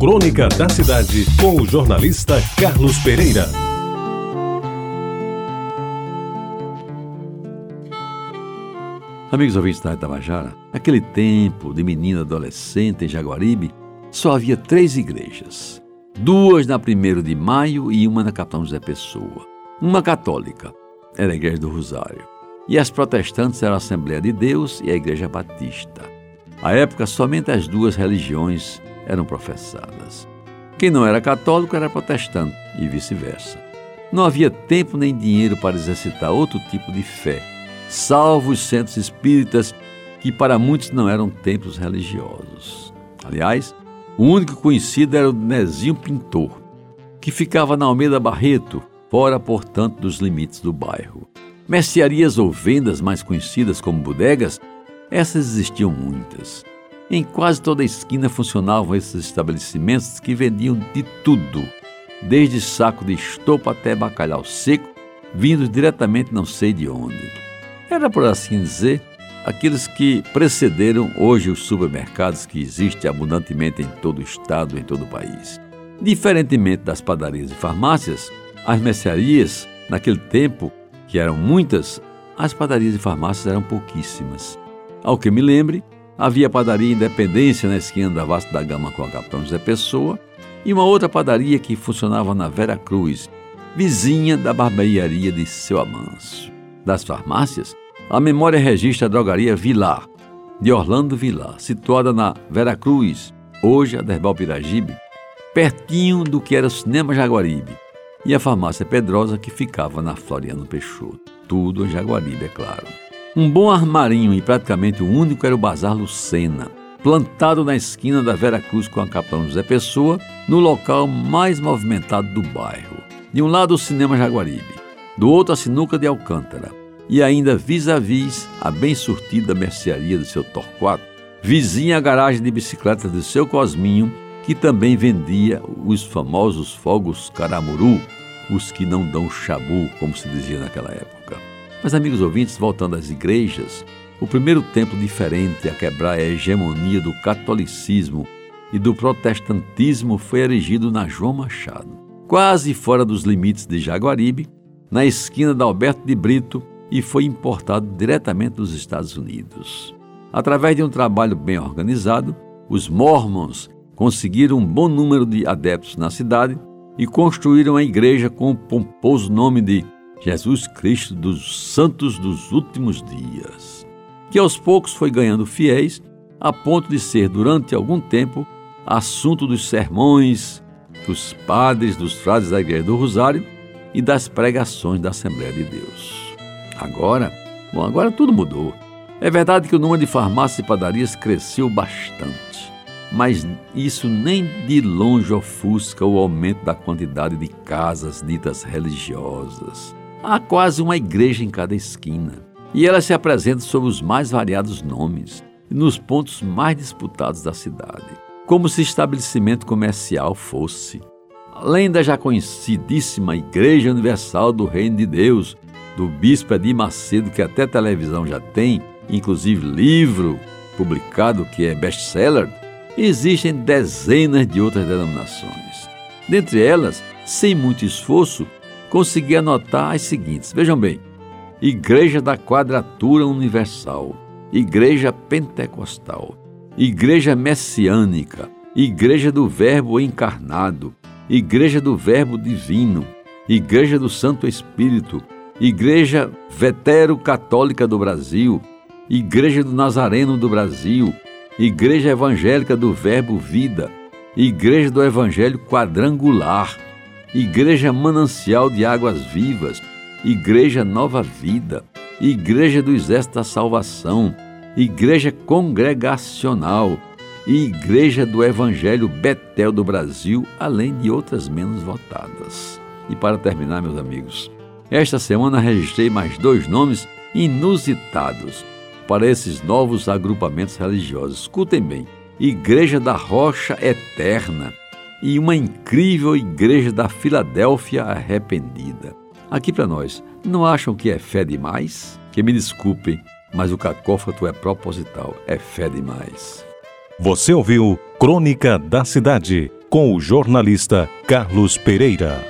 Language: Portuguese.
Crônica da Cidade, com o jornalista Carlos Pereira. Amigos ouvintes da Itabajara, naquele tempo de menina adolescente em Jaguaribe, só havia três igrejas. Duas na 1 de maio e uma na Capitão José Pessoa. Uma católica, era a Igreja do Rosário. E as protestantes eram a Assembleia de Deus e a Igreja Batista. À época, somente as duas religiões eram professadas. Quem não era católico era protestante e vice-versa. Não havia tempo nem dinheiro para exercitar outro tipo de fé, salvo os centros espíritas, que para muitos não eram templos religiosos. Aliás, o único conhecido era o Nezinho Pintor, que ficava na Almeida Barreto, fora, portanto, dos limites do bairro. Mercearias ou vendas mais conhecidas como bodegas, essas existiam muitas. Em quase toda a esquina funcionavam esses estabelecimentos que vendiam de tudo, desde saco de estopa até bacalhau seco, vindo diretamente não sei de onde. Era, por assim dizer, aqueles que precederam hoje os supermercados que existem abundantemente em todo o estado, em todo o país. Diferentemente das padarias e farmácias, as mercearias, naquele tempo, que eram muitas, as padarias e farmácias eram pouquíssimas. Ao que me lembre, havia a padaria Independência na esquina da Vasta da Gama com a Capitão José Pessoa e uma outra padaria que funcionava na Vera Cruz, vizinha da barbearia de Seu Amâncio. Das farmácias, a memória registra a drogaria Vilar, de Orlando Vilar, situada na Vera Cruz, hoje a Derbal Piragibe, pertinho do que era o Cinema Jaguaribe, e a farmácia Pedrosa que ficava na Floriano Peixoto. Tudo em Jaguaribe, é claro. Um bom armarinho e praticamente o único era o Bazar Lucena, plantado na esquina da Vera Cruz com a Capitão José Pessoa, no local mais movimentado do bairro. De um lado o Cinema Jaguaribe, do outro a Sinuca de Alcântara, e ainda vis-a-vis a bem surtida mercearia do seu Torquato, vizinha a garagem de bicicletas do seu Cosminho, que também vendia os famosos fogos caramuru, os que não dão chabu, como se dizia naquela época. Mas, amigos ouvintes, voltando às igrejas, o primeiro templo diferente a quebrar a hegemonia do catolicismo e do protestantismo foi erigido na João Machado, quase fora dos limites de Jaguaribe, na esquina da Alberto de Brito, e foi importado diretamente dos Estados Unidos. Através de um trabalho bem organizado, os Mormons conseguiram um bom número de adeptos na cidade e construíram a igreja com o pomposo nome de Jesus Cristo dos Santos dos Últimos Dias, que aos poucos foi ganhando fiéis a ponto de ser, durante algum tempo, assunto dos sermões dos padres, dos frades da Igreja do Rosário e das pregações da Assembleia de Deus. Agora, bom, agora tudo mudou. É verdade que o número de farmácias e padarias cresceu bastante, mas isso nem de longe ofusca o aumento da quantidade de casas ditas religiosas. Há quase uma igreja em cada esquina, e ela se apresenta sob os mais variados nomes nos pontos mais disputados da cidade, como se estabelecimento comercial fosse. Além da já conhecidíssima Igreja Universal do Reino de Deus, do Bispo Edir Macedo, que até televisão já tem, inclusive livro publicado que é best-seller, existem dezenas de outras denominações. Dentre elas, sem muito esforço, consegui anotar as seguintes. Vejam bem: Igreja da Quadratura Universal, Igreja Pentecostal, Igreja Messiânica, Igreja do Verbo Encarnado, Igreja do Verbo Divino, Igreja do Santo Espírito, Igreja Vetero Católica do Brasil, Igreja do Nazareno do Brasil, Igreja Evangélica do Verbo Vida, Igreja do Evangelho Quadrangular, Igreja Manancial de Águas Vivas, Igreja Nova Vida, Igreja do Exército da Salvação, Igreja Congregacional e Igreja do Evangelho Betel do Brasil, além de outras menos votadas. E para terminar, meus amigos, esta semana registrei mais dois nomes inusitados para esses novos agrupamentos religiosos. Escutem bem: Igreja da Rocha Eterna e uma incrível igreja da Filadélfia arrependida. Aqui para nós, não acham que é fé demais? Que me desculpem, mas o cacófato é proposital, é fé demais. Você ouviu Crônica da Cidade com o jornalista Carlos Pereira.